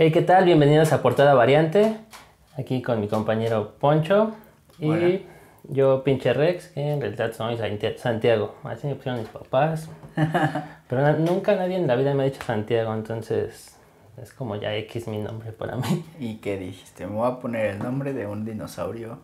Hey, ¿qué tal? Bienvenidos a Portada Variante. Aquí con mi compañero Poncho y Hola. yo, pinche Rex, que en realidad soy Santi- Santiago. Así me pusieron mis papás. Pero na- nunca nadie en la vida me ha dicho Santiago, entonces es como ya X mi nombre para mí. ¿Y qué dijiste? Me voy a poner el nombre de un dinosaurio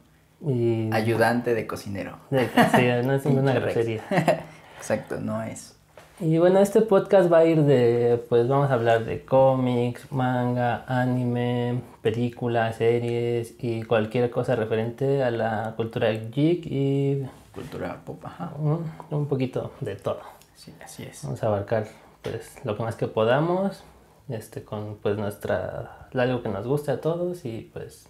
Y ayudante de cocinero. de- sí, no es ninguna grosería. Exacto, no es. Y bueno, este podcast va a ir de, pues vamos a hablar de cómics, manga, anime, películas, series y cualquier cosa referente a la cultura geek y Cultura pop, ajá. un, un poquito de todo. Sí, así es. Vamos a abarcar pues lo que más que podamos, este con pues nuestra algo que nos guste a todos y pues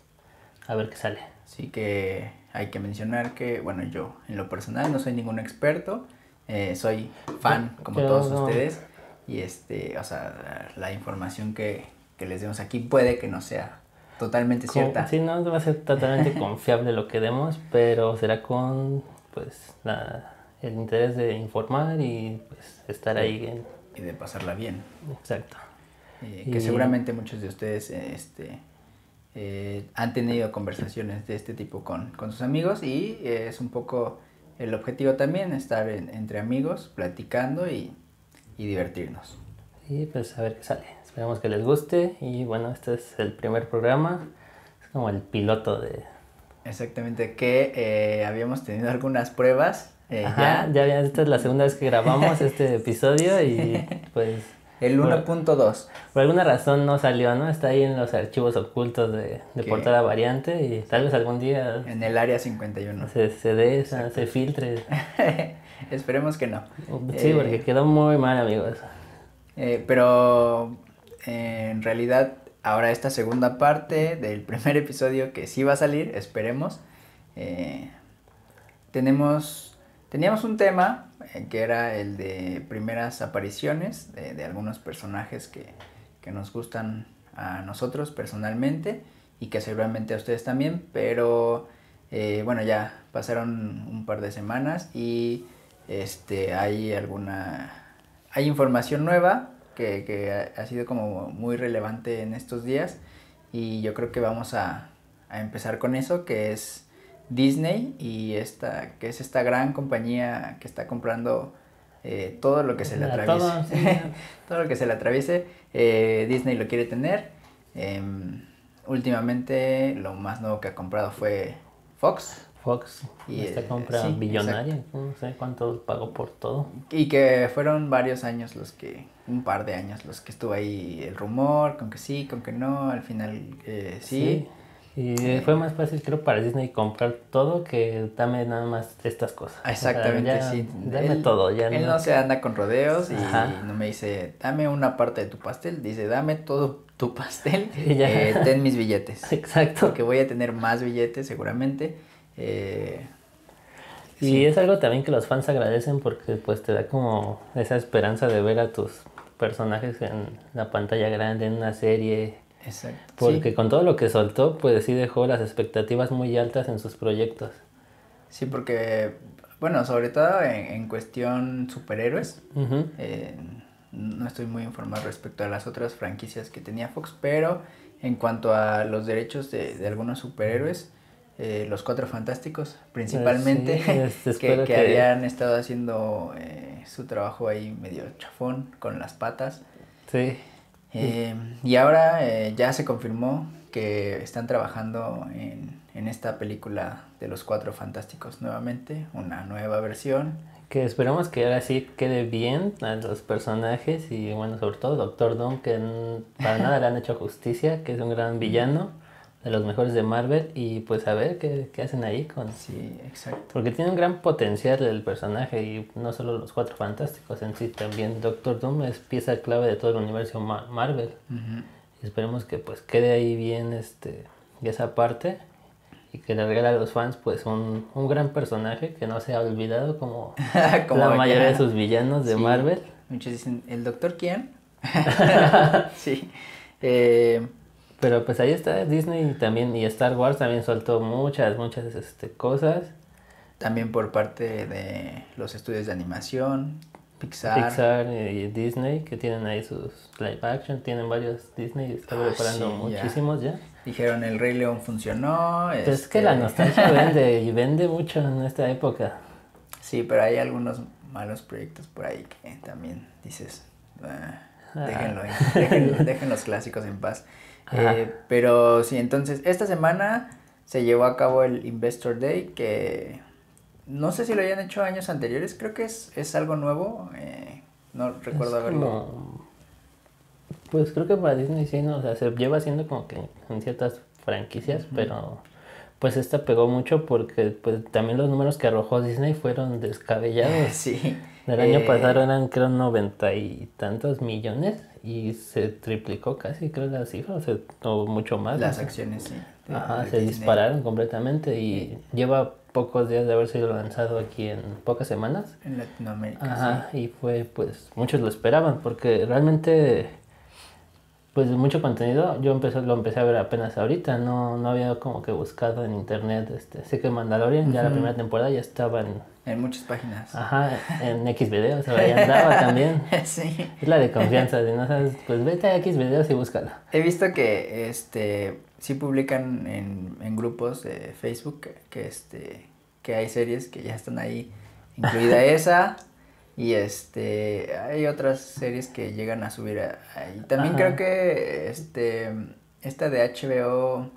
a ver qué sale. Así que hay que mencionar que, bueno, yo en lo personal no soy ningún experto, eh, soy fan como todos no. ustedes y este, o sea, la información que, que les demos aquí puede que no sea totalmente Con- cierta. Sí, no va a ser totalmente confiable lo que demos, pero será con pues la, el interés de informar y pues estar ahí en... Y de pasarla bien. Exacto. Eh, Y- que seguramente muchos de ustedes este, eh, han tenido conversaciones de este tipo con, con sus amigos y es un poco el objetivo también, estar en- entre amigos, platicando y, y divertirnos. Y pues a ver qué sale. Esperamos que les guste y bueno, este es el primer programa. Es como el piloto de... Exactamente, que eh, habíamos tenido algunas pruebas eh, Ajá, ya. ya, esta es la segunda vez que grabamos este episodio y pues El Por- 1.2. por alguna razón no salió, ¿no? Está ahí en los archivos ocultos de, de portada variante y tal vez algún día En el área 51. se, se dé, esa- se filtre. Esperemos que no. Sí, Eh, porque quedó muy mal, amigos. Eh, pero eh, en realidad ahora esta segunda parte del primer episodio que sí va a salir, esperemos, tenemos, teníamos un tema eh, que era el de primeras apariciones de, algunos personajes que, que nos gustan a nosotros personalmente y que seguramente a ustedes también, pero eh, bueno, ya pasaron un par de semanas y este, hay alguna hay información nueva que, que ha, ha sido como muy relevante en estos días y yo creo que vamos a, a empezar con eso que es Disney y esta que es esta gran compañía que está comprando eh, todo lo que se le atraviese todo, sí. todo lo que se le atraviese eh, Disney lo quiere tener Em, últimamente lo más nuevo que ha comprado fue Fox Fox, Y, esta eh, compra sí, billonaria, no sé cuánto pagó por todo. Y que fueron varios años los que, un par de años los que estuvo ahí el rumor, con que sí, con que no, al final eh, sí. Y fue más fácil, creo, para Disney comprar todo que dame nada más estas cosas. O sea, Exactamente, ya sí. Dame Él- todo, ya Él no. no se anda con rodeos y no me dice, dame una parte de tu pastel, dice, dame todo tu pastel, ya. eh, ten mis billetes. Exacto. Porque voy a tener más billetes seguramente. eh, Y sí. es algo también que los fans agradecen porque pues te da como esa esperanza de ver a tus personajes en la pantalla grande, en una serie. Exacto. Porque Sí. con todo lo que soltó, pues sí dejó las expectativas muy altas en sus proyectos. Sí, porque, bueno, sobre todo en, en cuestión superhéroes, Ujú. Eh, no estoy muy informado respecto a las otras franquicias que tenía Fox, pero en cuanto a los derechos de, de algunos superhéroes, eh, los Cuatro Fantásticos principalmente, sí, es- que, que que- habían estado haciendo eh, su trabajo ahí medio chafón con las patas. Sí. Eh, y ahora eh, ya se confirmó que están trabajando en, en esta película de los Cuatro Fantásticos nuevamente, una nueva versión. Que esperamos que ahora sí quede bien a los personajes y bueno, sobre todo Doctor Doom, que para nada le han hecho justicia, que es un gran villano, de los mejores de Marvel, y pues a ver qué, qué hacen ahí con... Sí, exacto. Porque tiene un gran potencial el personaje y no solo los cuatro fantásticos en sí, también Doctor Doom es pieza clave de todo el universo Ma- Marvel. Ujú. Y esperemos que pues quede ahí bien este esa parte y que le regale a los fans pues un, un gran personaje que no se ha olvidado como, Como la mayoría de sus villanos de Sí, Marvel. Muchos dicen, ¿el doctor quién? sí. Eh, Pero pues ahí está Disney y también y Star Wars también soltó muchas, muchas este, cosas. también por parte de los estudios de animación. Pixar. Pixar y Disney, que tienen ahí sus live action, tienen varios Disney, está Ah, preparando sí, ya. muchísimos ya. Dijeron el Rey León funcionó. Pues es que este, la nostalgia vende y vende mucho en esta época. Sí, pero hay algunos malos proyectos por ahí que también dices, "Ah, Ah. déjenlo, ahí, dejen, dejen los clásicos en paz. Eh, pero sí, entonces esta semana se llevó a cabo el Investor Day que no sé si lo hayan hecho años anteriores, creo que es, es algo nuevo, eh, no recuerdo Es haberlo. como- Pues creo que para Disney sí, ¿no? O sea, se lleva haciendo como que en ciertas franquicias, pero pues esta pegó mucho porque pues también los números que arrojó Disney fueron descabellados. Sí. El año eh, pasado eran creo noventa y tantos millones y se triplicó casi creo la cifra, o, sea, o mucho más. Las no acciones, sí. Ajá, se dispararon completamente y lleva pocos días de haber sido lanzado aquí en pocas semanas. En Latinoamérica. Ajá, y fue, pues, muchos lo esperaban, porque realmente, pues, mucho contenido, yo empecé, lo empecé a ver apenas ahorita, no, no había como que buscado en internet, este, sé que Mandalorian, ya la primera temporada ya estaba en, sí, en muchas páginas. ajá, en X videos, ahí andaba también, sí. es la de confianza, si no sabes, pues vete a X videos y búscalo. He visto que este sí publican en, en grupos de Facebook que, este que hay series que ya están ahí, incluida esa y este hay otras series que llegan a subir ahí. También Ajá. creo que este esta de HBO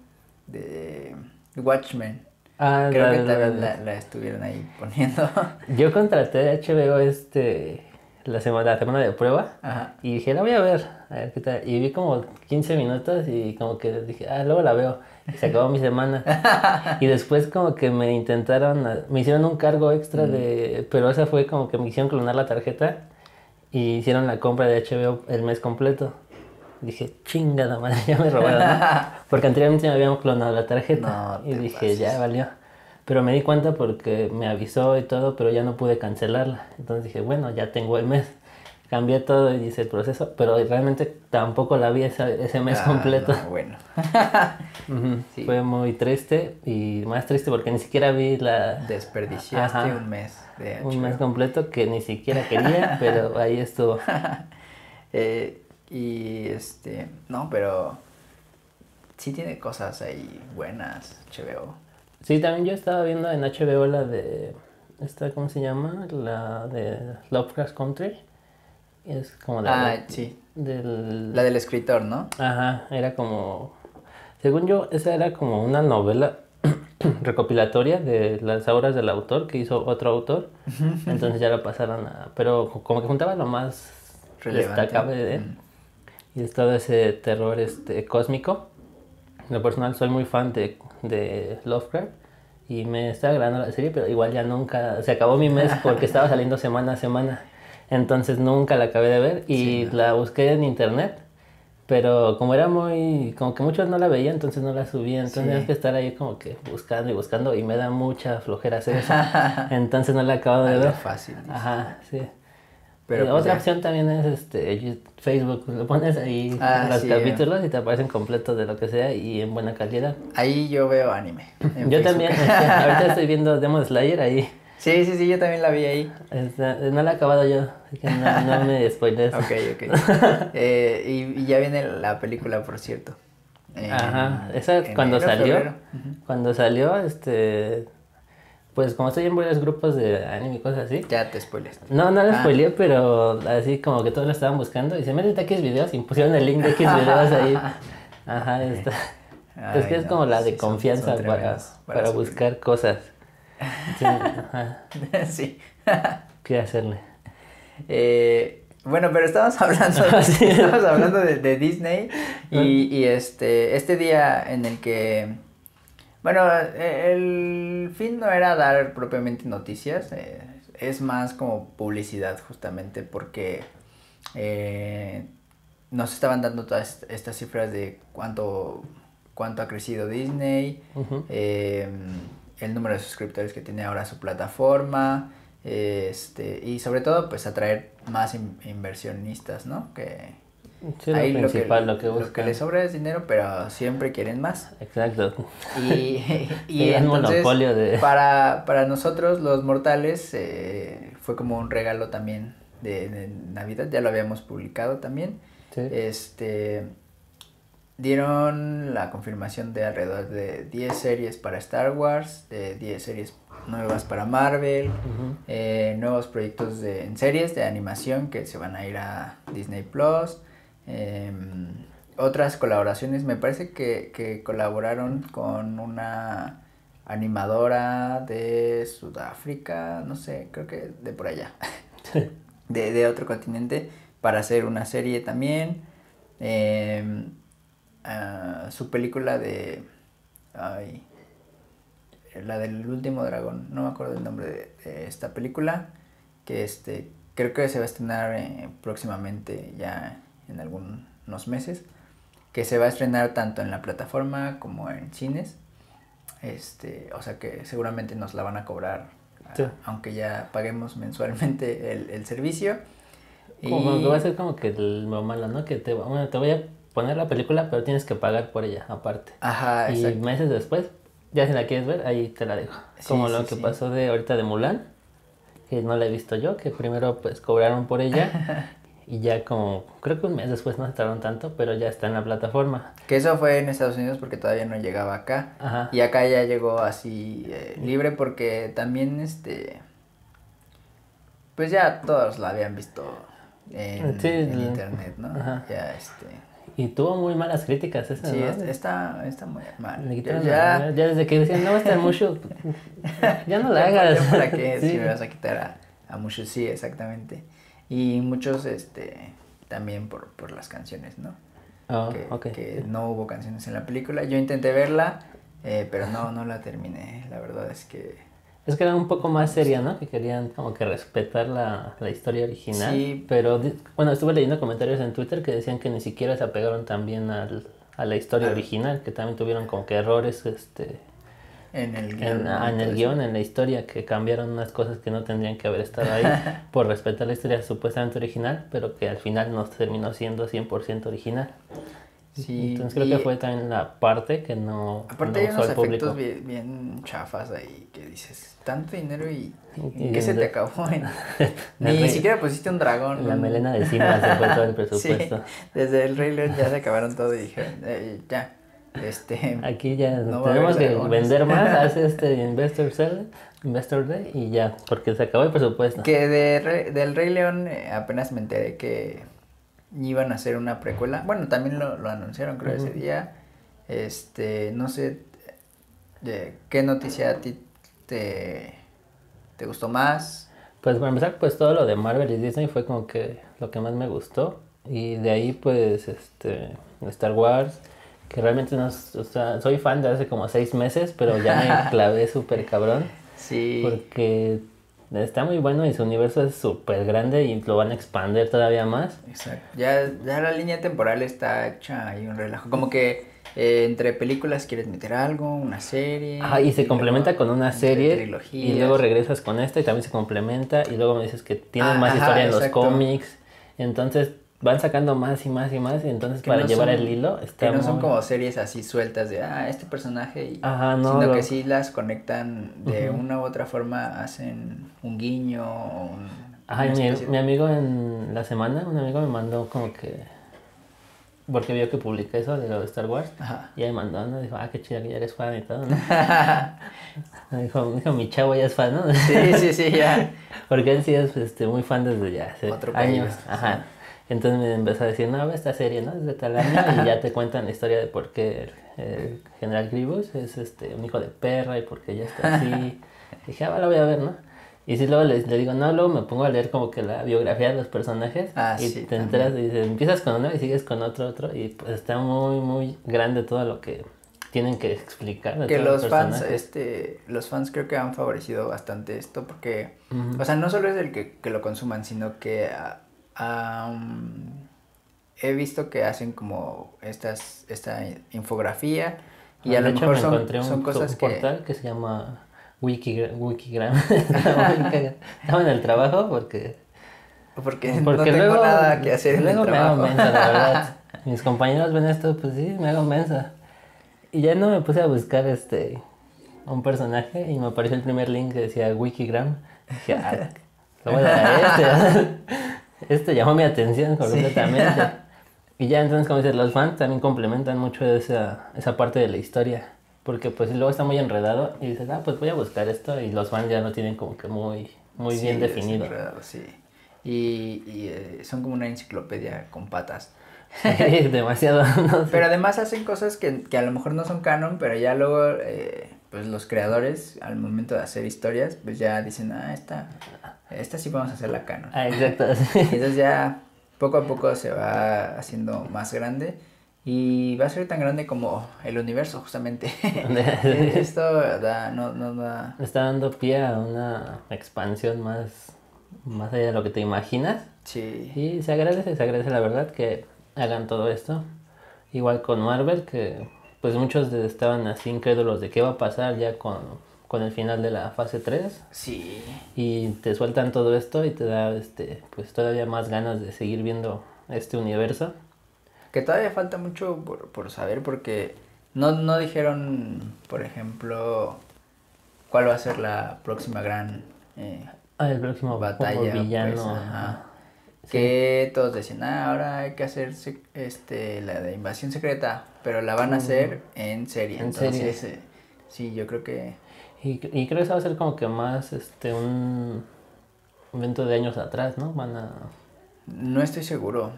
de Watchmen Ah, creo la- que también la- la, la estuvieron ahí poniendo. Yo contraté a HBO este, la semana, la semana de prueba, Ajá. Y dije, la voy a ver, a ver qué tal. Y vi como 15 minutos y como que dije, ah, luego la veo. Y se acabó mi semana. y después como que me intentaron, me hicieron un cargo extra de, pero esa fue como que me hicieron clonar la tarjeta y hicieron la compra de HBO el mes completo. Dije, chingada madre, ya me robaron. ¿no? Porque anteriormente me habían clonado la tarjeta. No y dije, pases. ya valió. Pero me di cuenta porque me avisó y todo, pero ya no pude cancelarla. Entonces dije, bueno, ya tengo el mes. Cambié todo y hice el proceso, pero realmente tampoco la vi esa- ese mes Ah, completo. no, bueno. Ujú, Sí. Fue muy triste y más triste porque ni siquiera vi la Desperdiciaste Ajá. un mes de un mes completo que ni siquiera quería, pero ahí estuvo. Eh, y este, no, pero sí tiene cosas ahí buenas, HBO. Sí, también yo estaba viendo en HBO la de esta, ¿cómo se llama? La de Lovecraft Country. Es como la Ah, de- sí, del la del escritor, ¿no? Ajá, era como. Según yo, esa era como una novela recopilatoria de las obras del autor que hizo otro autor. Entonces ya la pasaron a. Pero como que juntaba lo más Relevante. destacable de él. Mm. Y todo ese terror este, cósmico. En lo personal, soy muy fan de, de Lovecraft. Y me está agradando la serie, pero igual ya nunca. Se acabó mi mes porque estaba saliendo semana a semana. Entonces nunca la acabé de ver. Y Sí, no. la busqué en internet. Pero como era muy. Como que muchos no la veían, entonces no la subía. Entonces Sí. tenías que estar ahí como que buscando y buscando. Y me da mucha flojera hacer eso. entonces no la acabo de Algo ver. fácil. dices. Ajá, sí. Pero Eh, pues otra ya. opción también es este Facebook, lo pones ahí Ah, los sí. capítulos y te aparecen completos de lo que sea y en buena calidad. Ahí yo veo anime. Yo Facebook. también, este, ahorita estoy viendo Demon Slayer ahí. Sí, sí, sí, yo también la vi ahí. Está- no la he acabado yo, así que no, no me spoilees. Ok, ok. Eh, y, y ya viene la película, por cierto. En Ajá, esa enero, cuando salió, cuando salió, este, pues como estoy en varios grupos de anime y cosas así. Ya te spoiles. No, no la Ah. spoileé, pero así como que todos lo estaban buscando y se métete a X videos y pusieron el link de X videos ahí. Ajá, está. es que Ay, es como la de sí, confianza son para, para, buscar cosas. Sí, ajá, sí. ¿Qué hacerle? Eh, bueno, pero estamos hablando, Sí. estamos hablando de, de Disney y, y este, este día en el que, bueno, eh, el fin no era dar propiamente noticias, eh, es más como publicidad justamente porque eh, nos estaban dando todas estas cifras de cuánto, cuánto ha crecido Disney, eh, el número de suscriptores que tiene ahora su plataforma, este, y sobre todo pues atraer más in- inversionistas, ¿no? Que Sí, lo ahí lo que, lo que, lo que buscan. les sobra es dinero, pero siempre quieren más. Exacto. Y, y entonces, monopolio de- para, para nosotros los mortales eh, fue como un regalo también de, de Navidad, ya lo habíamos publicado también. Sí. Este dieron la confirmación de alrededor de 10 series para Star Wars, de 10 series nuevas para Marvel, eh, nuevos proyectos de, en series de animación que se van a ir a Disney Plus. Em, otras colaboraciones, me parece que, que colaboraron con una animadora de Sudáfrica, no sé, creo que de por allá, de, de otro continente, para hacer una serie también. Em, ah, su película de... Ay, la del último dragón, no me acuerdo el nombre de, de esta película, que este creo que se va a estrenar eh, próximamente ya en algunos meses, que se va a estrenar tanto en la plataforma como en cines, este, o sea que seguramente nos la van a cobrar, ah, Sí. aunque ya paguemos mensualmente el, el servicio. Como Y- que va a ser como que el lo malo, ¿no? Que te, bueno, te voy a poner la película, pero tienes que pagar por ella aparte. Ajá, y exacto. meses después, ya si la quieres ver, ahí te la dejo. Sí, Como sí, lo que pasó de ahorita de Mulan, que no la he visto yo, que primero pues cobraron por ella y ya como, creo que un mes después no se tardaron tanto, pero ya está en la plataforma. Que eso fue en Estados Unidos porque todavía no llegaba acá. Ajá. Y acá ya llegó así eh, libre porque también este pues ya todos la habían visto en, Sí, en internet, ¿no? ajá. Ya este Y tuvo muy malas críticas esa, sí, está, está muy mal. Ya, ya, desde que decían, no va a estar mucho, ya no la hagas. para qué Sí. si me vas a quitar a, a sí, exactamente. Y muchos este también por, por las canciones, ¿no? Ah, que, que no hubo canciones en la película. Yo intenté verla, eh, pero no, no la terminé. La verdad es que Es que era un poco más seria, ¿no? Que querían como que respetar la, la historia original. Sí. Pero, bueno, estuve leyendo comentarios en Twitter que decían que ni siquiera se apegaron también al, a la historia Al- original, que también tuvieron como que errores este, en el guion. en, ah, el guion, en la historia, que cambiaron unas cosas que no tendrían que haber estado ahí por respetar la historia supuestamente original, pero que al final no terminó siendo 100% original. Sí, Entonces creo que fue también la parte que no, Aparte no hay unos efectos bien, bien chafas ahí que dices, tanto dinero y, Y ¿en ¿qué se te acabó? En- Ni siquiera pusiste un dragón. La melena de cima se fue todo el Sí, presupuesto. desde el Rey León ya se acabaron todo y dijeron, "Eh, ya, este... Aquí ya No tenemos que vender más, hace este Investor Sell, Investor Day y ya, porque se acabó el presupuesto. Que de Re- del Rey León eh, apenas me enteré que iban a hacer una precuela. Bueno, también lo, lo anunciaron creo ese día. Este, no sé de qué noticia a ti te, te gustó más. Pues para empezar, pues todo lo de Marvel y Disney fue como que lo que más me gustó. Y de ahí pues este Star Wars, que realmente no, o sea, soy fan de hace como seis meses, pero ya me clavé súper cabrón. Sí. Porque está muy bueno y su universo es súper grande y lo van a expandir todavía más. Exacto. Ya, ya la línea temporal está hecha ahí un relajo. Como que eh, entre películas quieres meter algo, una serie. Ajá, y se complementa con una serie y luego regresas con esta y también se complementa y luego me dices que tiene Ah, más ajá, historia en los cómics. Entonces van sacando más y más y más y entonces para no llevar son- el hilo está Que no son muy- como series así sueltas de, ah, este personaje, y, Ajá, no, sino lo- que sí las conectan de una u otra forma, hacen un guiño o un... Ajá, mi, mi amigo en la semana, un amigo me mandó como que porque vio que publiqué eso de lo de Star Wars Ajá. y ahí mandó, ¿no? Dijo, ah, qué chido que ya eres fan y todo, ¿no? dijo, dijo, mi chavo ya es fan, ¿no? sí, sí, sí, ya. Porque él sí es este, muy fan desde ya hace Otro años. país, Ajá. sí. Entonces me empezó a decir, no, esta serie, ¿no? Desde tal año y ya te cuentan la historia de por qué el, general Grievous es este, un hijo de perra y por qué ya está así. dije, ah, va, la voy a ver, ¿no? Y si luego le, le digo, no, luego me pongo a leer como que la biografía de los personajes Ah, y sí, te enteras y dices, empiezas con uno y sigues con otro, otro y pues está muy, muy grande todo lo que tienen que explicar. de Que todos los fans, este, los fans creo que han favorecido bastante esto porque, Ujú. o sea, no solo es el que, que lo consuman, sino que ah, um, he visto que hacen como estas, esta infografía y Ah, a lo hecho, mejor me son, cosas que... portal que se llama Wikigra- Wikigram. Estaba en el trabajo porque, Porque, porque no tengo luego, nada que hacer en luego el me hago mensa, la verdad. Mis compañeros ven esto, pues sí, me hago mensa. Y ya no me puse a buscar este un personaje y me apareció el primer link que decía Wikigram. Dije, ah, le voy a dar a este. este llamó mi atención completamente. Y ya entonces, como dices, los fans también complementan mucho esa, esa parte de la historia. Porque pues luego está muy enredado y dices, ah, pues voy a buscar esto y los fans ya lo tienen como que muy, muy bien definido. desenredado, Sí, y, y eh, son como una enciclopedia con patas. Sí, demasiado. no sé. Pero además hacen cosas que, que a lo mejor no son canon, pero ya luego eh, pues los creadores al momento de hacer historias pues ya dicen, ah, esta, esta sí vamos a hacerla canon. Ah, exacto. Entonces ya poco a poco se va haciendo más grande y va a ser tan grande como el universo justamente. Esto da, no, no da... Está dando pie a una expansión más, más allá de lo que te imaginas. Sí. Y se agradece, se agradece la verdad que hagan todo esto. Igual con Marvel, que pues muchos estaban así incrédulos de qué va a pasar ya con, con el final de la fase 3. Sí. Y te sueltan todo esto y te da este pues todavía más ganas de seguir viendo este universo. Que todavía falta mucho por, por saber porque no, no dijeron, por ejemplo, cuál va a ser la próxima gran eh, Ah, el próximo batalla. villano. pues, ajá. Que todos decían, ah, ahora hay que hacer este, la de invasión secreta, pero la van a hacer en serie. En Entonces, serie. eh, sí, yo creo que... Y, y creo que eso va a ser como que más este un evento de años atrás, ¿no? Van a No estoy seguro.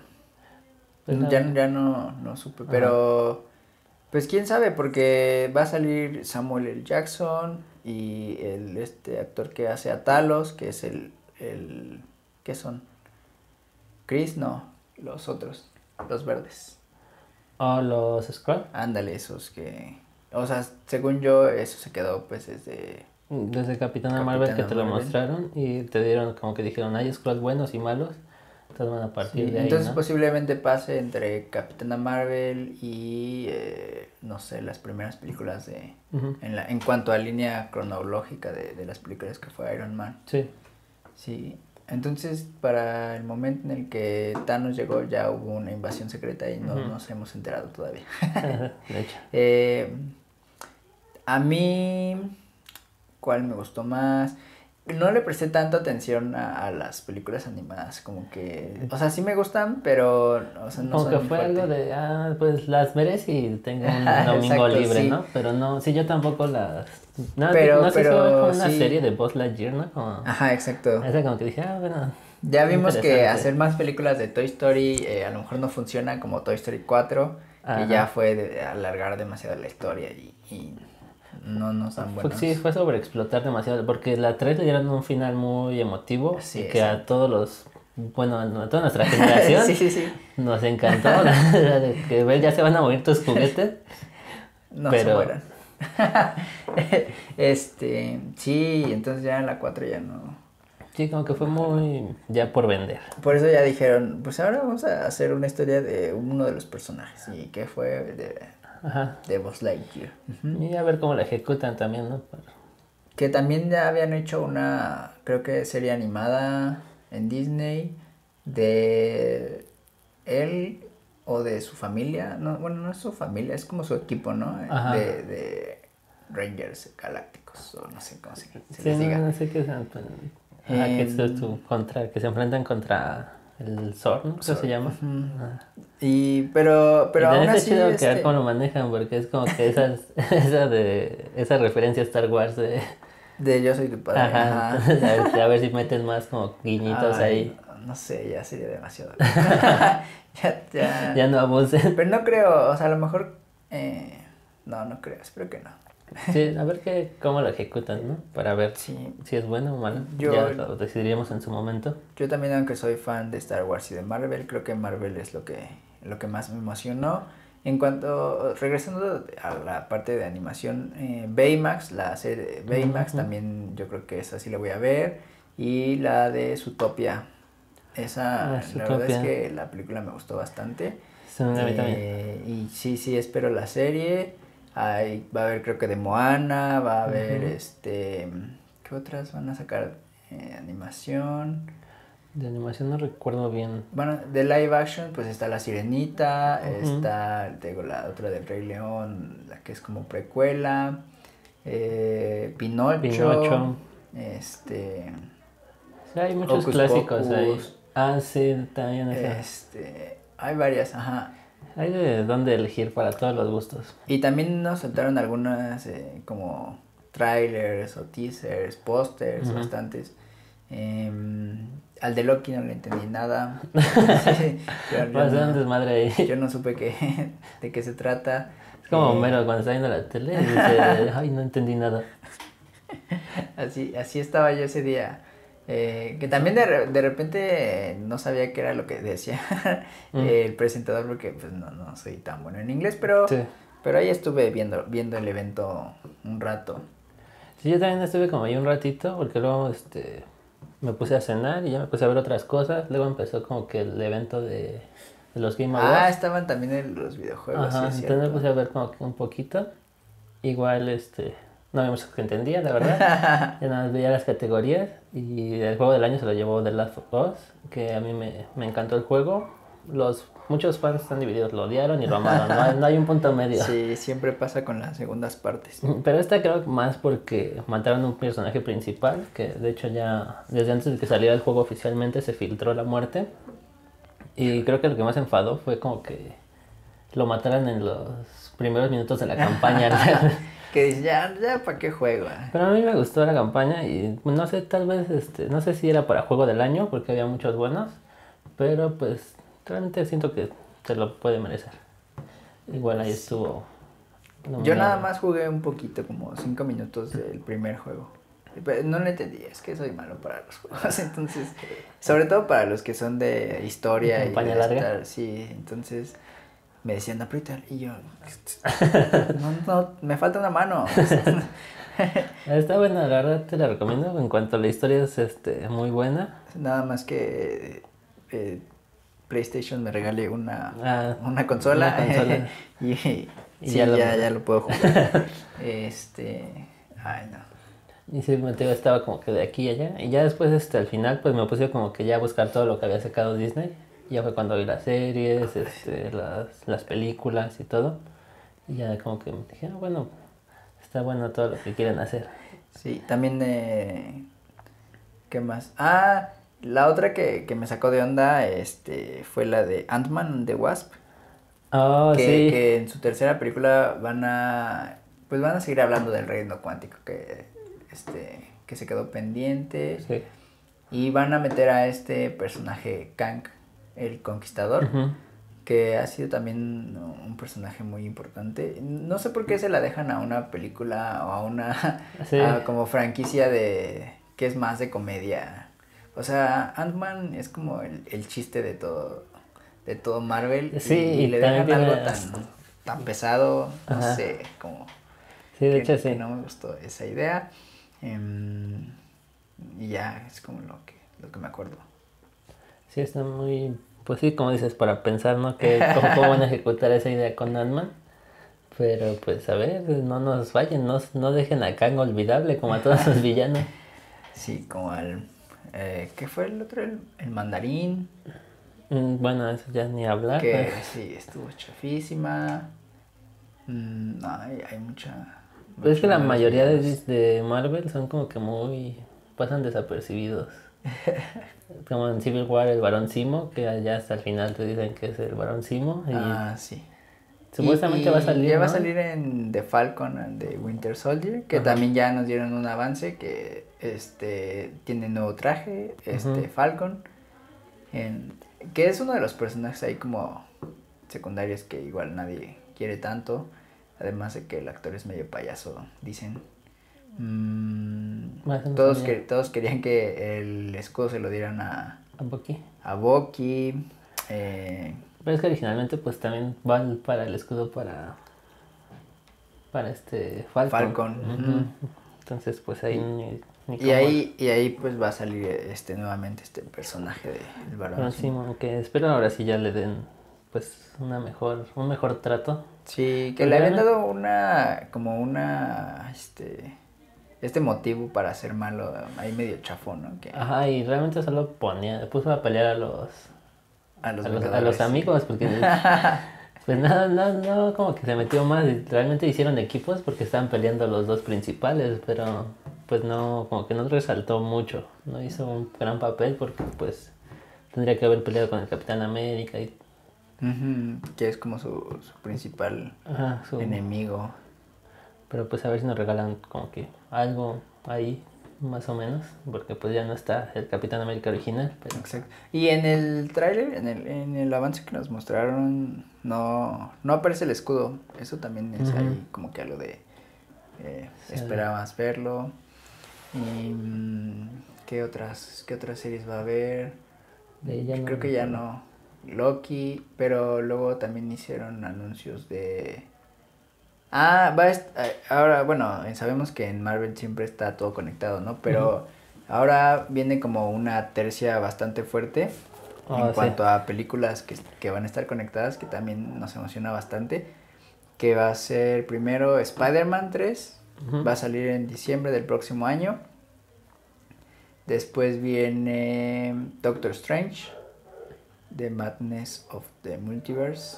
Pues ya ya no, no supe, pero pues quién sabe, porque va a salir Samuel L. Jackson y el este actor que hace a Talos, que es el, el ¿qué son? Chris, no, los otros, los verdes. Oh, los Skrull. Ándale, esos que, o sea, según yo, eso se quedó pues desde, Desde Capitana Marvel que te lo mostraron y te dieron como que dijeron, hay Skrulls buenos y malos. Entonces van a partir Sí, de ahí, entonces ¿no? posiblemente pase entre Capitana Marvel y, eh, no sé, las primeras películas de. En, la, en cuanto a línea cronológica de, de las películas que fue Iron Man. Sí. Sí. Entonces, para el momento en el que Thanos llegó, ya hubo una invasión secreta y no nos hemos enterado todavía. de hecho. Eh, a mí, ¿cuál me gustó más? No le presté tanta atención a, a las películas animadas, como que, o sea, sí me gustan, pero, o sea, no como son que fue fuerte. algo de, ah, pues las veré si tengo un domingo exacto, libre, sí. ¿no? Pero no, sí, yo tampoco las... No, Pero- no sé si pero fue como una sí. serie de Buzz Lightyear, ¿no? Como... Ajá, exacto. Esa como que dije, ah, bueno... Ya vimos que hacer más películas de Toy Story eh, a lo mejor no funciona como Toy Story 4, Ajá. que ya fue de alargar demasiado la historia y, y no nos dan Fue- buenos. sí, fue sobreexplotar demasiado, porque la 3 le dieron un final muy emotivo Sí, que a todos los, bueno, a toda nuestra generación sí, sí, sí. nos encantó, que ver ya se van a morir tus juguetes. No se mueran. este, sí, entonces ya en la 4 ya no. Sí, como que fue muy ya por vender. Por eso ya dijeron, pues ahora vamos a hacer una historia de uno de los personajes. ¿Y que fue? De, Ajá. de Buzz Lightyear. Ujú. Y a ver cómo la ejecutan también, ¿no? Pero- Que también ya habían hecho una, creo que serie animada en Disney de él o de su familia. No, bueno, no es su familia, es como su equipo, ¿no? Ajá. De, de Rangers Galácticos, o no sé cómo se, se Sí, les no, diga. no sé qué pues, ajá, que Em, es tu contra, que se enfrentan contra el Zor, ¿no? ¿Cómo se llama? Ajá. Y, pero, pero y aún así, chido que a ver este, cómo lo manejan, porque es como que esas, esa de, esa referencia a Star Wars de, de Yo Soy Tu Padre. ajá, ajá. a, ver, a ver si meten más como guiñitos Ay, ahí, No sé, ya sería demasiado. ya, ya. ya no abusen. Pero no creo, o sea, a lo mejor, eh, no, no creo, espero que no. Sí, a ver qué, cómo lo ejecutan, ¿no? Para ver Sí, si es bueno o malo. Yo- Ya lo decidiríamos en su momento. Yo también, aunque soy fan de Star Wars y de Marvel, creo que Marvel es lo que, lo que más me emocionó. En cuanto, regresando a la parte de animación, eh, Baymax, la serie Baymax, Ujú. también yo creo que esa sí la voy a ver. Y la de Zootopia. Esa, Ah, la verdad es que la película me gustó bastante. Sí. Eh, y sí, sí, espero la serie. Hay, va a haber creo que de Moana, va a haber este... ¿Qué otras van a sacar? Eh, animación. De animación no recuerdo bien. Bueno, de live action, pues está La Sirenita, está, digo, la otra del Rey León, la que es como precuela, eh, Pinocho, Pinocho. este, Sí, hay muchos clásicos ahí. Ah, sí, también. esa. Este, hay varias, ajá. Hay de dónde elegir para todos los gustos. Y también nos soltaron algunas eh, como trailers o teasers, pósters, Ujú. bastantes. Em, al de Loki no le entendí nada. Sí, yo, no, desmadre ahí. yo no supe qué, de qué se trata. Es como Eh, Homero cuando está viendo la tele y dice, ay, no entendí nada. Así, así estaba yo ese día. Eh, que también de, de repente eh, no sabía qué era lo que decía Mm. el presentador porque pues no, no soy tan bueno en inglés, pero, Sí. pero ahí estuve viendo, viendo el evento un rato. Sí, yo también estuve como ahí un ratito porque luego este, me puse a cenar y ya me puse a ver otras cosas. Luego empezó como que el evento de, de los Game Awards. Ah, estaban también en los videojuegos, Ajá, sí, es entonces me puse a ver como que un poquito. Igual, este, no había que entendía, la verdad. ya nada más veía las categorías y el juego del año se lo llevó The Last of Us, que a mí me, me encantó el juego. Los, muchos fans están divididos, lo odiaron y lo amaron, no hay, no hay un punto medio. Sí, siempre pasa con las segundas partes. Pero esta creo que más porque mataron un personaje principal, que de hecho ya desde antes de que saliera el juego oficialmente se filtró la muerte. Y creo que lo que más enfadó fue como que lo mataran en los primeros minutos de la campaña. Que dice, ya, ya, ¿para qué juego? ah?" Pero a mí me gustó la campaña y no sé, tal vez, este, no sé si era para juego del año porque había muchos buenos, pero pues realmente siento que se lo puede merecer. Igual ahí estuvo. Yo nominado. nada más jugué un poquito, como cinco minutos del primer juego. Pero no lo entendí, es que soy malo para los juegos, entonces, sobre todo para los que son de historia y Campaña de larga. estar- sí, entonces me decían aprieta y yo, no, no, me falta una mano. Está buena, la verdad te la recomiendo. En cuanto a la historia es este, muy buena. Nada más que eh, PlayStation me regale una, Ah, una consola, una consola. y, Y sí, ya ya, lo- ya, lo puedo jugar. este, ay no. Y sí, estaba como que de aquí y allá. Y ya después, este, al final, pues me puse como que ya a buscar todo lo que había sacado Disney. Ya fue cuando vi las series, este, las, las películas y todo. Y ya como que dije, ah, bueno, está bueno todo lo que quieren hacer. Sí, también, eh, ¿qué más? Ah, la otra que, que me sacó de onda este, fue la de Ant-Man the Wasp, Oh, que, sí. que en su tercera película van a, pues van a seguir hablando del reino cuántico que, este, que se quedó pendiente Sí. y van a meter a este personaje Kang, el conquistador. Que ha sido también un personaje muy importante. No sé por qué se la dejan a una película o a una Sí. a como franquicia de que es más de comedia. O sea, Ant-Man es como el, el chiste de todo de todo Marvel y- Sí, y, y le dejan algo tiene- tan tan pesado, no sé, como Sí, de que- hecho sí. no me gustó esa idea. Em, y ya es como lo que lo que me acuerdo. Sí, está muy. Pues sí, como dices, para pensar, ¿no? Que, cómo, cómo van a ejecutar esa idea con Ant-Man. Pero pues a ver, no nos fallen, no, no dejen a Kang olvidable como a todos los villanos. Sí, como el eh, ¿qué fue el otro? El, el mandarín. Mm, Bueno, eso ya ni hablar. que pero- sí, estuvo chafísima. Mm, no, hay, hay mucha. Pues es que la mayoría de, de Marvel son como que muy. pasan desapercibidos. Como en Civil War, el Barón Simo, que allá hasta el final te dicen que es el Barón Simo. Y Ah, sí. supuestamente Y- va a salir. Ya va a salir en The Falcon and the Winter Soldier, que Ajá. también ya nos dieron un avance que este tiene nuevo traje, este. Falcon, en- que es uno de los personajes ahí como secundarios que igual nadie quiere tanto, además de que el actor es medio payaso, dicen. Mm, todos, que, todos querían que el escudo se lo dieran a, Un poquito. a eh, Pero es que originalmente pues también van para el escudo para para este Falcon. Entonces pues ahí ni, ni Y ahí, y ahí pues va a salir este nuevamente este personaje de el Pero varón. que espero ahora sí ya le den pues una mejor un mejor trato. Sí, que le habían dado una, como una, este, este motivo para ser malo, ahí medio chafón, ¿no? Que Ajá, y realmente solo ponía puso a pelear a los a los, a los, a amigos porque pues nada, no, no, como que se metió más realmente hicieron equipos porque estaban peleando los dos principales, pero pues no, como que no resaltó mucho, no hizo un gran papel porque pues tendría que haber peleado con el Capitán América y que es como su, su principal ajá, su- enemigo. Pero pues a ver si nos regalan como que algo ahí más o menos, porque pues ya no está el Capitán América original, pero Exacto. Y en el tráiler, en el, en el avance que nos mostraron, no, no aparece el escudo. Eso también es ahí como que algo de... eh, Sí. Esperabas verlo. Y, mm, ¿qué, otras, ¿Qué otras series va a haber? no Creo que ya no. Loki, pero luego también hicieron anuncios de... Ah, va eh, ahora, bueno, sabemos que en Marvel siempre está todo conectado, ¿no? Pero ahora viene como una tercia bastante fuerte Ah, en sí. cuanto a películas que, que van a estar conectadas, que también nos emociona bastante. Que va a ser primero Spider-Man 3, Ujú. va a salir en diciembre del próximo año. Después viene Doctor Strange, The Madness of the Multiverse.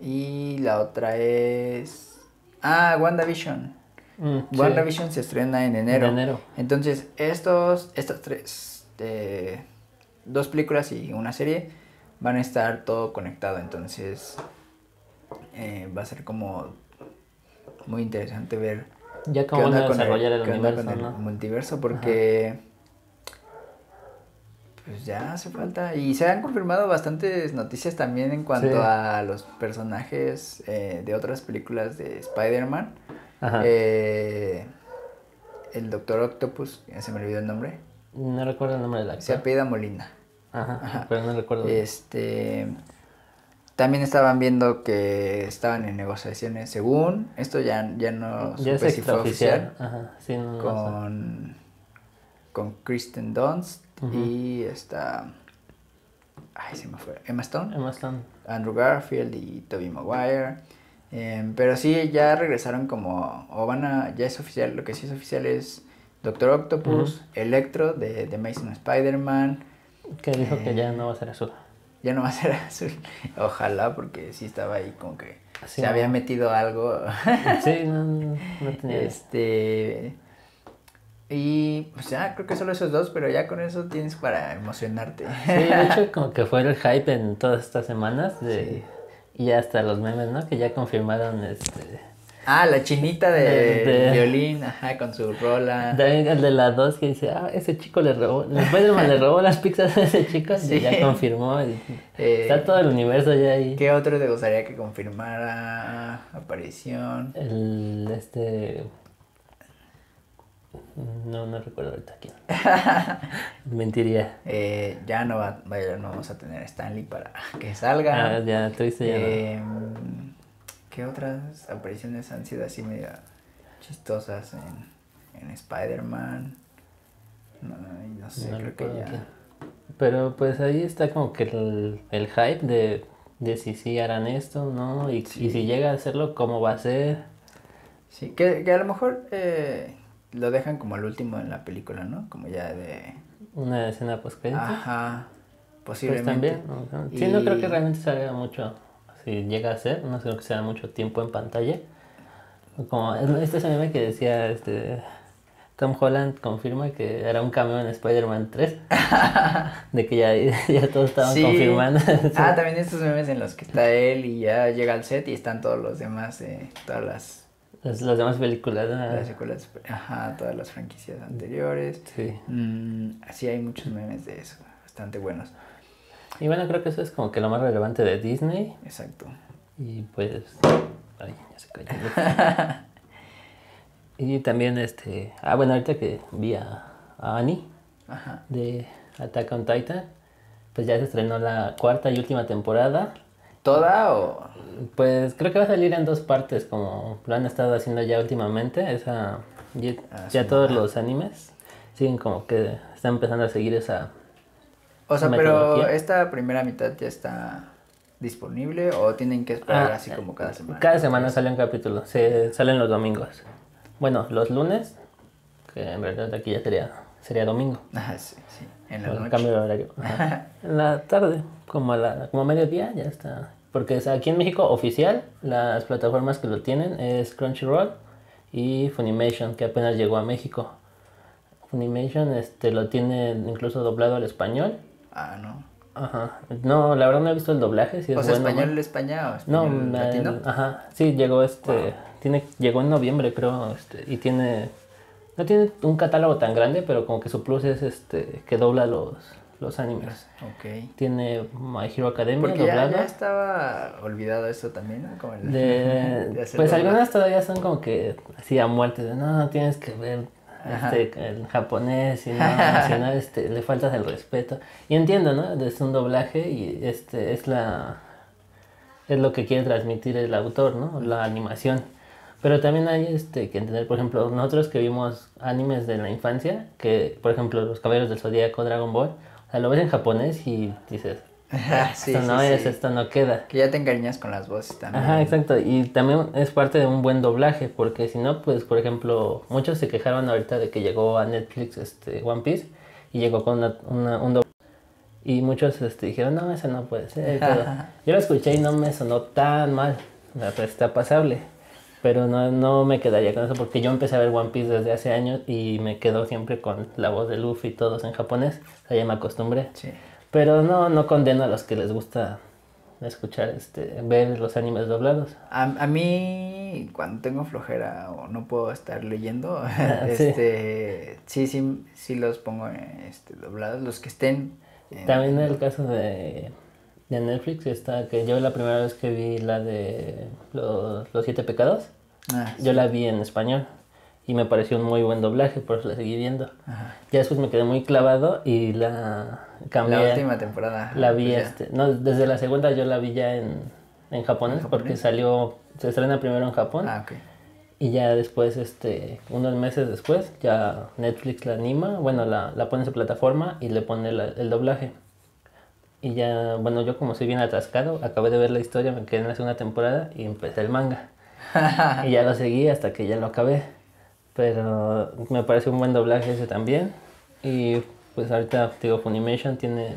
Y la otra es... Ah, WandaVision. Mm, sí. WandaVision se estrena en enero. En enero. Entonces, estos, estas tres, eh, dos películas y una serie van a estar todo conectado. Entonces, eh, va a ser como muy interesante ver Ya qué como van a el, desarrollar el universo, con el ¿no? multiverso, porque pues ya hace falta. Y se han confirmado bastantes noticias también en cuanto Sí. a los personajes eh, de otras películas de Spider-Man. Ajá. Eh, el Doctor Octopus, ya se me olvidó el nombre, No recuerdo el nombre del se actor. apellida Molina. Ajá, Ajá. pero no recuerdo. Este también estaban viendo que estaban en negociaciones, según esto ya, ya no ya es supe si fue extraoficial. Ajá, sí, no, con, con Kristen Dunst Y esta ay se me fue Emma Stone Emma Stone. Andrew Garfield y Tobey Maguire Em, pero sí ya regresaron como o van a ya es oficial lo que sí es oficial es Doctor Octopus Electro de, de Amazing Spider-Man Que dijo que ya no va a ser azul. ya no va a ser azul ojalá porque sí estaba ahí como que Sí, se había metido algo Sí, no, no, no tenía. Este. Y pues ya, creo que solo esos dos, pero ya con eso tienes para emocionarte. Sí, de hecho, como que fue el hype en todas estas semanas. De, Sí. Y hasta los memes, ¿no? Que ya confirmaron este. Ah, la chinita de, De- de- violín, ajá, con su rola. También el de las dos que dice, ah, ese chico le robó, el Spider-Man le robó las pizzas a ese chico, Sí. y ya confirmó. y- Eh, está todo el universo ya ahí. ¿Qué otro te gustaría que confirmara aparición? El, este... No, no recuerdo ahorita quién. Mentiría. Eh, ya no va, vaya, no vamos a tener Stanley para que salga. Ah, ya, triste ya no. Em, ¿Qué otras apariciones han sido así medio chistosas en, en Spider-Man? No, no sé, No creo que recuerdo ya. Pero pues ahí está como que el, el hype de, de si sí harán esto, ¿no? Y, y si llega a hacerlo, ¿cómo va a ser? Sí, que, que a lo mejor eh, lo dejan como al último en la película, ¿no? Como ya de... Una escena post Ajá, Pues posiblemente. también. ¿no? Sí, no creo que realmente salga mucho. Si llega a ser, no creo que sea mucho tiempo en pantalla. Como este es el meme que decía este Tom Holland confirma que era un cameo en Spider-Man 3. de que ya, ya todos estaban Sí. confirmando. Ah, también estos memes en los que está él y ya llega al set y están todos los demás, eh, todas las, Las, las demás películas. ¿no? las secuelas, ajá, todas las franquicias anteriores. Sí. Mm, sí, hay muchos memes de eso, bastante buenos. Y bueno, creo que eso es como que lo más relevante de Disney. Exacto. Y pues. Ay, ya se cayó. y también este. Ah, bueno, ahorita que vi a, a Annie Ajá. de Attack on Titan, pues ya se estrenó la cuarta y última temporada. ¿Toda o...? Pues creo que va a salir en dos partes, como lo han estado haciendo ya últimamente. Esa, ya, Ah, ya sí, todos los animes siguen como que están empezando a seguir esa. O sea, ¿Esa pero esta primera mitad ya está disponible o tienen que esperar Ah, así como cada semana. Cada semana sale un capítulo, se salen los domingos. Bueno, los lunes, que en realidad aquí ya sería, sería domingo. Ajá, sí, sí. En la por el cambio de horario. En la tarde, como a la, como a mediodía, ya está. Porque es aquí en México oficial, las plataformas que lo tienen es Crunchyroll y Funimation, que apenas llegó a México. Funimation este, lo tiene incluso doblado al español. Ah, no. Ajá. No, la verdad no he visto el doblaje. Si es o sea, bueno, español ¿no? España o No, español me- latino. ajá, sí, llegó este, tiene, llegó en noviembre creo, este, y tiene, no tiene un catálogo tan grande, pero como que su plus es este, que dobla los, los animes. Ok. Tiene My Hero Academia Porque ya, doblado. ya estaba olvidado eso también, ¿no? Como el- De, de hacer pues algunas todavía son como que así a muerte, de no, tienes que ver este, el japonés y no, si no, este, le faltas el respeto. Y entiendo, ¿no? Es un doblaje y este es la es lo que quiere transmitir el autor, ¿no? La animación. Pero también hay este, que entender, por ejemplo, nosotros que vimos animes de la infancia, que por ejemplo Los Caballeros del Zodíaco, Dragon Ball, o sea, lo ves en japonés y dices, Sí, esto no sí, es, sí. esto no queda. Que ya te encariñas con las voces también. Ajá, exacto. Y también es parte de un buen doblaje, porque si no, pues, por ejemplo, muchos se quejaron ahorita de que llegó a Netflix este One Piece y llegó con una, una- un doblaje. Y muchos este, dijeron, no, eso no puede ser. Yo lo escuché y no me sonó tan mal. Verdad está pasable. Pero no, no me quedaría con eso porque yo empecé a ver One Piece desde hace años y me quedo siempre con la voz de Luffy y todos en japonés. O sea, ya me acostumbré. Sí. Pero no, no condeno a los que les gusta escuchar, este, ver los animes doblados. A, a mí, cuando tengo flojera o no puedo estar leyendo, Sí. este, sí, sí, sí los pongo este, doblados, los que estén. en- También el caso de, de Netflix está que yo la primera vez que vi la de los, los siete pecados, Ah, yo la vi en español y me pareció un muy buen doblaje, por eso la seguí viendo. Ajá. Ya después me quedé muy clavado y la cambié. La última temporada. La vi, pues este, no, desde la segunda yo la vi ya en, en japonés, ¿En porque salió, se estrena primero en Japón. Ah. Y ya después, este, unos meses después, ya Netflix la anima, bueno, la, la pone en su plataforma y le pone la- el doblaje. Y ya, bueno, yo como soy bien atascado, acabé de ver la historia, me quedé en la segunda temporada y empecé el manga. y ya lo seguí hasta que ya lo acabé. Pero me parece un buen doblaje ese también. Y pues ahorita, digo, Funimation tiene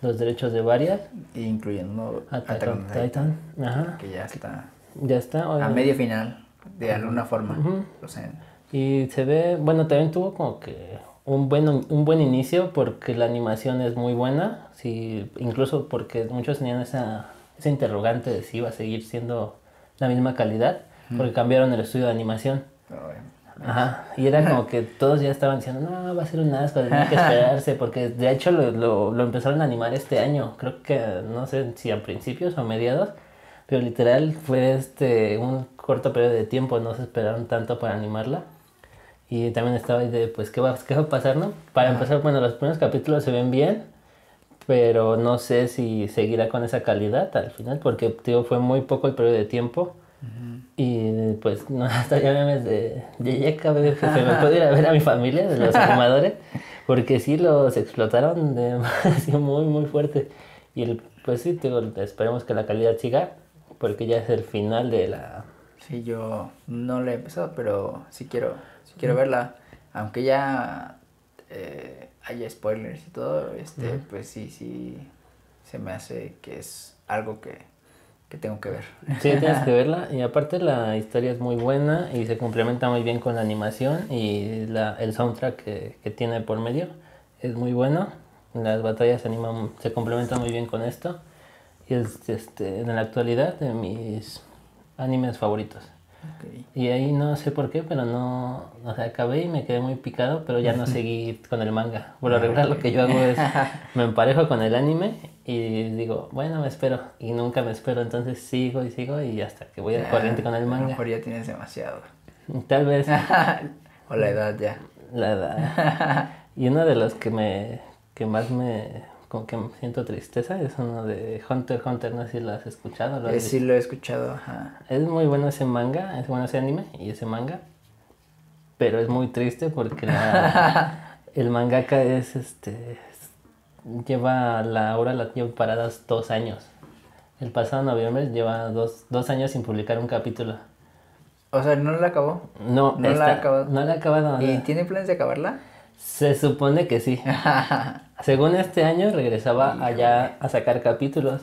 los derechos de varias. Incluyendo Attack Attack Titan, Titan. Ajá. que ya está Ya está. a medio final, de alguna forma. O sea, Y se ve, bueno, también tuvo como que un buen, un buen inicio porque la animación es muy buena, sí, incluso porque muchos tenían esa, esa interrogante de si iba a seguir siendo la misma calidad, porque cambiaron el estudio de animación. bueno. Ajá, y era como que todos ya estaban diciendo, no, va a ser un asco, tenía que esperarse, porque de hecho lo, lo, lo empezaron a animar este año, creo que no sé si a principios o a mediados, pero literal fue este un corto periodo de tiempo, no se esperaron tanto para animarla. Y también estaba ahí de, pues, ¿qué va, qué va a pasar, no? Para empezar, bueno, los primeros capítulos se ven bien, pero no sé si seguirá con esa calidad al final, porque, tío, fue muy poco el periodo de tiempo. Y pues no, hasta ya memes de, de ya acabé, jefe, me puedo ir a ver a mi familia de los animadores, porque sí los explotaron de así muy, muy fuerte. Y el, pues sí, digo, esperemos que la calidad siga, porque ya es el final de la... Sí, yo no la he empezado, pero sí quiero, quiero verla. Aunque ya eh, haya spoilers y todo, este, pues sí, sí, se me hace que es algo que, que tengo que ver. Sí, tienes que verla. Y aparte la historia es muy buena y se complementa muy bien con la animación y la, el soundtrack que, que tiene por medio es muy bueno. Las batallas se, animan, se complementan muy bien con esto. Y es este, en la actualidad de mis animes favoritos. Y ahí no sé por qué, pero no, o sea, acabé y me quedé muy picado, pero ya no seguí con el manga. Por lo regular lo que yo hago es, me emparejo con el anime y digo, bueno, me espero. Y nunca me espero, entonces sigo y sigo y hasta que voy al Ya, corriente con el A lo manga. mejor ya tienes demasiado. Tal vez o la edad ya. la edad. Y uno de los que me, que más me, con que siento tristeza es uno de Hunter Hunter, no sé si lo has escuchado. ¿lo has Eh, sí lo he escuchado. Ajá. Es muy bueno ese manga, es bueno ese anime y ese manga. Pero es muy triste porque la- el mangaka es este. Lleva la obra la lleva paradas dos años. El pasado noviembre lleva dos, dos años sin publicar un capítulo. O sea, ¿no la acabó? No, No la ha acabado. No la ha acabado. ¿Y tiene planes de acabarla? Se supone que sí. Según este año regresaba allá a sacar capítulos.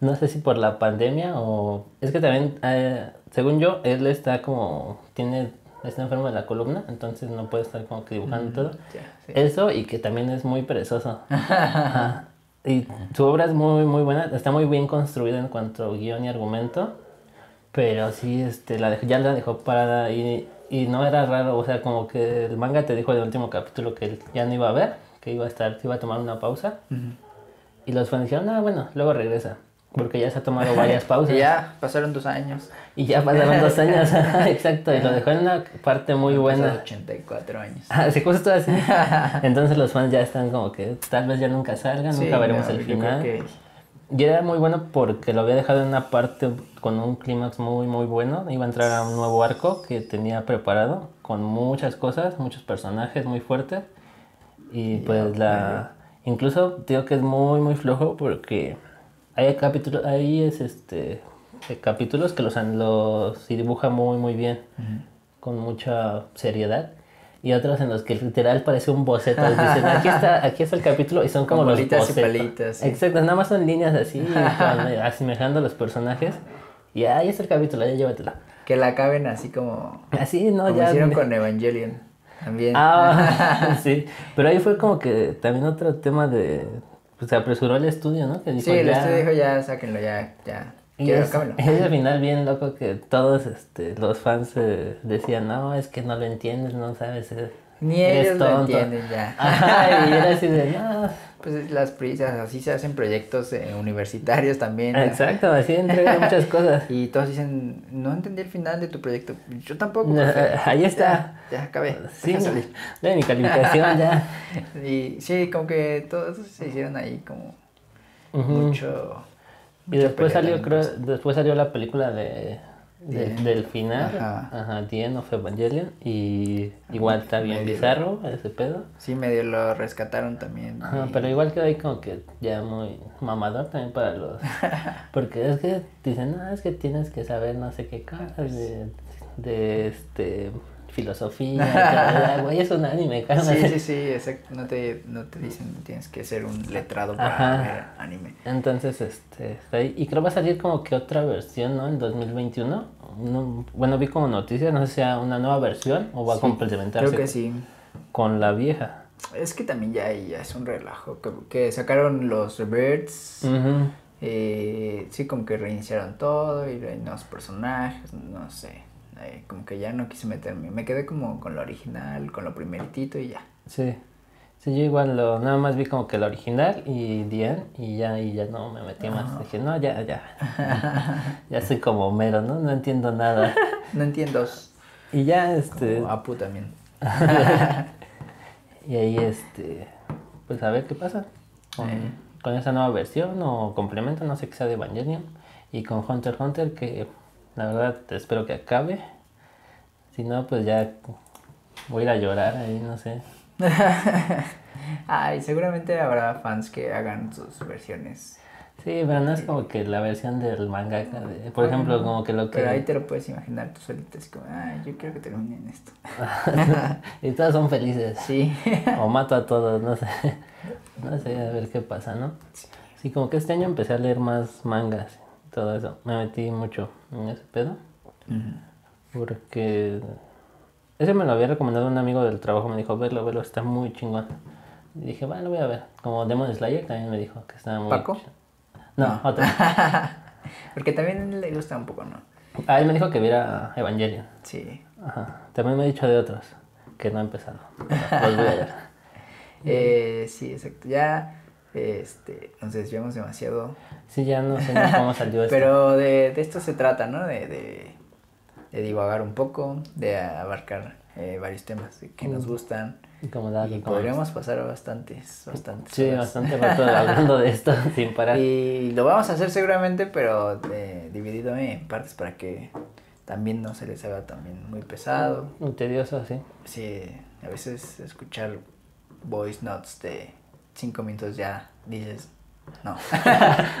No sé si por la pandemia o... Es que también, eh, según yo, él está como... Tiene está enfermo de la columna, entonces no puede estar como que dibujando todo. Sí. Eso y que también es muy perezoso. Ajá. Y su obra es muy, muy buena, está muy bien construida en cuanto a guion y argumento, pero sí, este, la dejó- ya la dejó parada y, y no era raro, o sea, como que el manga te dijo en el último capítulo que él ya no iba a ver, que iba a estar, iba a tomar una pausa, Ujú. y los fans dijeron, ah, bueno, luego regresa, porque ya se ha tomado varias pausas. Y ya pasaron dos años. Y ya pasaron dos años, exacto, y lo dejó en una parte muy buena. pasado 84 años. Así justo así. Entonces los fans ya están como que tal vez ya nunca salga, Sí, nunca veremos no, el final. que- Y era muy bueno porque lo había dejado en una parte con un clímax muy muy bueno. Iba a entrar a un nuevo arco que tenía preparado con muchas cosas, muchos personajes muy fuertes. Y pues la... Incluso digo que es muy muy flojo porque hay capítulos, ahí es este eh, capítulos que los, han- los dibuja muy muy bien, con mucha seriedad. Y otros en los que literal parece un boceto. Dicen, aquí está, aquí está el capítulo y son como los bolitas y bocetos. palitas, sí. Exacto, nada más son líneas así, con- eh, asemejando a los personajes. Y ahí está el capítulo, ya llévatela. Que la acaben así como, Así, no, como ya. hicieron me- con Evangelion. También. Ah, sí. Pero ahí fue como que también otro tema de. Pues se apresuró el estudio, ¿no? Que dijo, sí, el ya- estudio dijo ya, sáquenlo, ya, ya. Y Quiero, es, al final bien loco que todos este, los fans eh, decían, no, es que no lo entiendes, no sabes. eh, Ni ellos lo tonto". entienden ya. Ajá, y era así de, no. Pues las prisas, así se hacen proyectos eh, universitarios también. ¿no? Exacto, así entregan muchas cosas. Y todos dicen, no entendí el final de tu proyecto. Yo tampoco. No, ahí está. Ya, ya acabé. Sí, de mi calificación ya. Y sí, como que todos se hicieron ahí como mucho. Y después salió, creo, después salió la película de, de- del final, Ajá. ajá, The End of Evangelion, y igual está bien bizarro ese pedo. Sí, medio lo rescataron también. Ajá, y- pero igual quedó ahí como que ya muy mamador también para los... Porque es que dicen, no, es que tienes que saber no sé qué cosas de, de este, filosofía, güey, es un anime, Sí, cálmate. sí, sí, exacto. No te, no te dicen tienes que ser un letrado para Ajá. ver anime. Entonces, este, y creo va a salir como que otra versión, ¿no? En 2021. No- bueno, vi como noticia, no sé si sea una nueva versión o va a Sí, complementarse Creo que sí. con la vieja. Es que también ya, ya es un relajo. Que, que sacaron los Rebirths. Eh, sí, como que reiniciaron todo y hay nuevos personajes. No sé. Eh, como que ya no quise meterme. Me quedé como con lo original, con lo primeritito y ya. Sí. Sí, yo igual lo, nada más vi como que la original y Diane y ya, y ya no me metí más. Dije, no, ya, ya. ya soy como Homero, ¿no? No entiendo nada. No entiendo. Y ya, este, Como Apu también. y ahí, este, pues a ver qué pasa. Con, Eh. con esa nueva versión o complemento, no sé qué sea de Evangelion. Y con Hunter x Hunter, que la verdad espero que acabe. Si no, pues ya voy a ir a llorar ahí, no sé. Ay, seguramente habrá fans que hagan sus versiones. Sí, pero no es como que la versión del mangaka. De, por ejemplo, como que lo que... Pero ahí te lo puedes imaginar tú solito, así como, ay, yo quiero que terminen esto. y todos son felices. Sí. O mato a todos, no sé. No sé, a ver qué pasa, ¿no? Sí, como que este año empecé a leer más mangas todo eso. Me metí mucho en ese pedo. Porque ese me lo había recomendado un amigo del trabajo, me dijo, verlo, verlo, está muy chingón. Y dije, bueno, lo voy a ver. Como Demon Slayer también me dijo que estaba muy ¿Paco? ch- No, otro. Porque también le gusta un poco, ¿no? Ah, él me dijo que viera Evangelion. Sí. Ajá. También me ha dicho de otros que no he empezado. Los voy a ver. Eh, sí, exacto. Ya este, nos desviamos demasiado. Sí, ya no sé cómo salió esto. Pero de, de esto se trata, ¿no? De, de, de divagar un poco, de abarcar eh, varios temas que nos gustan. Y darle podríamos pasar bastantes, bastantes. Sí, horas. bastante rato hablando de esto sin parar. Y lo vamos a hacer seguramente, pero eh, dividido en partes para que también no se les haga también muy pesado. Muy tedioso, sí. Sí, a veces escuchar voice notes de cinco minutos ya dices, no.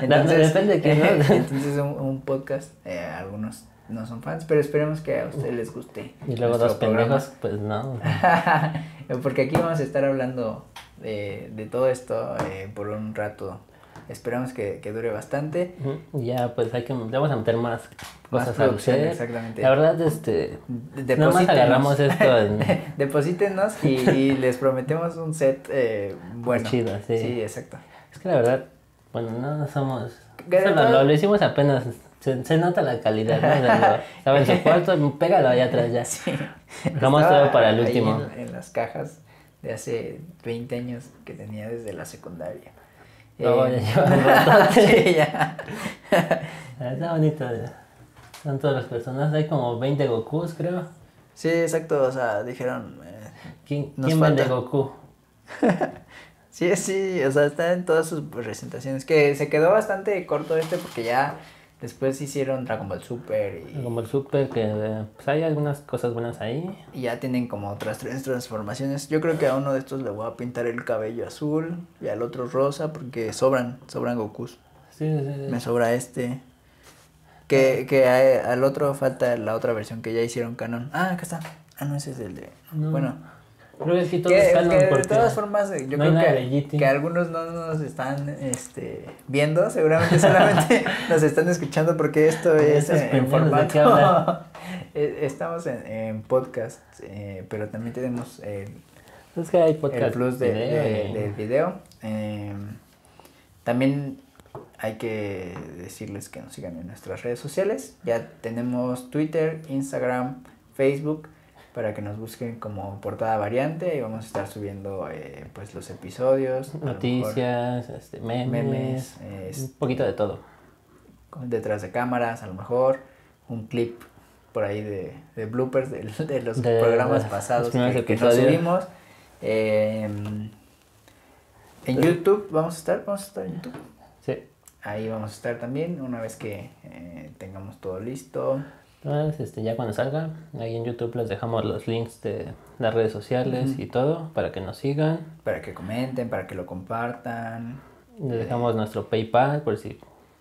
Depende de quién, ¿no? entonces un, un podcast, eh, algunos no son fans, pero esperemos que a ustedes les guste. Y luego dos pendejos, pues no. Porque aquí vamos a estar hablando de, de todo esto eh, por un rato esperamos que, que dure bastante. Ya, pues hay que, vamos a meter más cosas producción, set. exactamente. La verdad, este, nada más agarramos esto en... Deposítenos y, y les prometemos un set eh, bueno. Chido, sí. Sí, exacto. Es que la verdad, bueno, no somos... Solo lo hicimos apenas, se, se nota la calidad, ¿no? Lo- Estaba en su cuarto, pégalo allá atrás ya. Sí. Estaba todo para el último. En, en las cajas de hace 20 años que tenía desde la secundaria. No, Eh, ya sí, ya. Está bonito. Son todas las personas, hay como 20 Gokus, creo. Sí, exacto. O sea, dijeron. eh, ¿Quién, Nos quién vende. Goku? Sí, sí, o sea, está en todas sus presentaciones. Que se quedó bastante corto este porque ya después hicieron Dragon Ball Super y, Como el Super, que pues hay algunas cosas buenas ahí. y ya tienen como otras tres transformaciones. Yo creo que a uno de estos le voy a pintar el cabello azul y al otro rosa porque sobran, sobran Gokus. Sí, sí, sí. Me sobra este. Que, que a- al otro falta la otra versión que ya hicieron canon. Ah, acá está. Ah, no, ese es el de... No. Bueno. Creo que aquí todo Que, es canon que de porque todas formas, eh, yo no creo que, que algunos no nos están este, viendo, seguramente solamente nos están escuchando porque esto es en, en pendejos, ¿de qué formato. Eh, Estamos en, en podcast, eh, pero también tenemos el, es que hay podcast el plus de, video de- del video. Eh, también hay que decirles que nos sigan en nuestras redes sociales. Ya tenemos Twitter, Instagram, Facebook para que nos busquen como portada variante y vamos a estar subiendo eh, pues los episodios, mejor noticias, este, memes, memes, eh, un poquito de todo. detrás de cámaras, a lo mejor un clip por ahí de, de bloopers de, de los De programas pasados que, que nos subimos. Eh, en YouTube vamos a estar, vamos a estar en YouTube. Sí. Ahí vamos a estar también una vez que eh, tengamos todo listo. Entonces, este, ya cuando salga, ahí en YouTube les dejamos los links de las redes sociales y todo para que nos sigan. Para que comenten, para que lo compartan. Les dejamos nuestro PayPal por si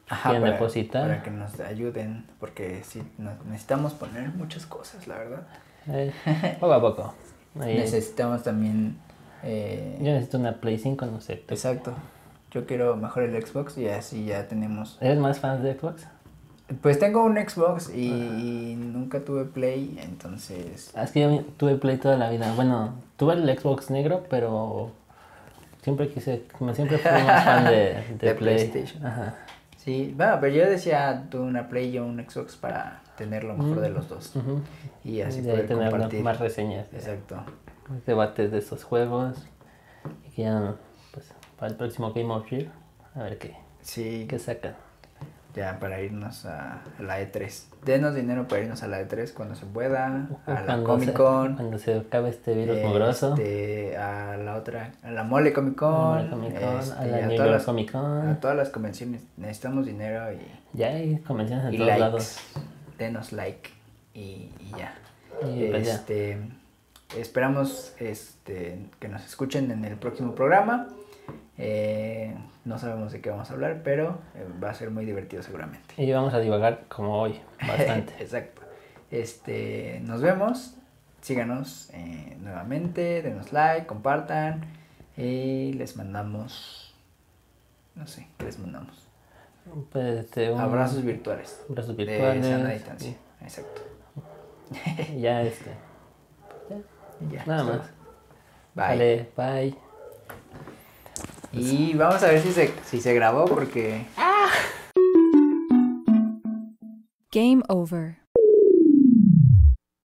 Ajá, quieren para, depositar. para que nos ayuden, porque sí, nos- necesitamos poner muchas cosas, la verdad. Eh, poco a poco. Ahí- Necesitamos también... eh, yo necesito una Play 5, no sé. exacto. Yo quiero mejor el Xbox y así ya tenemos... ¿Eres más fan de Xbox? Pues tengo un Xbox y, y nunca tuve Play, entonces... Ah, Es que yo tuve Play toda la vida. Bueno, tuve el Xbox negro, pero siempre quise, como siempre fui más fan de, de, De Play. PlayStation. Ajá. Sí, bueno, pero yo decía, tuve una Play y un Xbox para tener lo mejor de los dos. Y así poder tener compartir. más reseñas, de- Exacto. debates de estos juegos. Y que ya, pues, para el próximo Game of Year, a ver qué, Sí, qué sacan. Ya para irnos a, a la E3. Denos dinero para irnos a la E3 cuando se pueda, a la Cuando Comic se- Con. Cuando se acabe este virus mugroso. este, a la otra, a la Mole Comic a Con, la Comic Con, este, a la a, New todas York las, Comic a Con. todas las convenciones necesitamos dinero y, Ya hay convenciones en todos likes. lados. Denos like y, y ya. Y pues ya. este, esperamos este, que nos escuchen en el próximo programa. Eh, no sabemos de qué vamos a hablar, pero eh, va a ser muy divertido seguramente. Y vamos a divagar como hoy, bastante. Exacto. Este, nos vemos. Síganos eh, nuevamente, denos like, compartan y les mandamos, no sé, ¿qué les mandamos? Pues, este, un- Abrazos virtuales. abrazos De virtuales. sana distancia. Exacto. Ya este. Y ya. Nada más. Bye. Vale, bye. Y vamos a ver si se, si se grabó porque... Game over.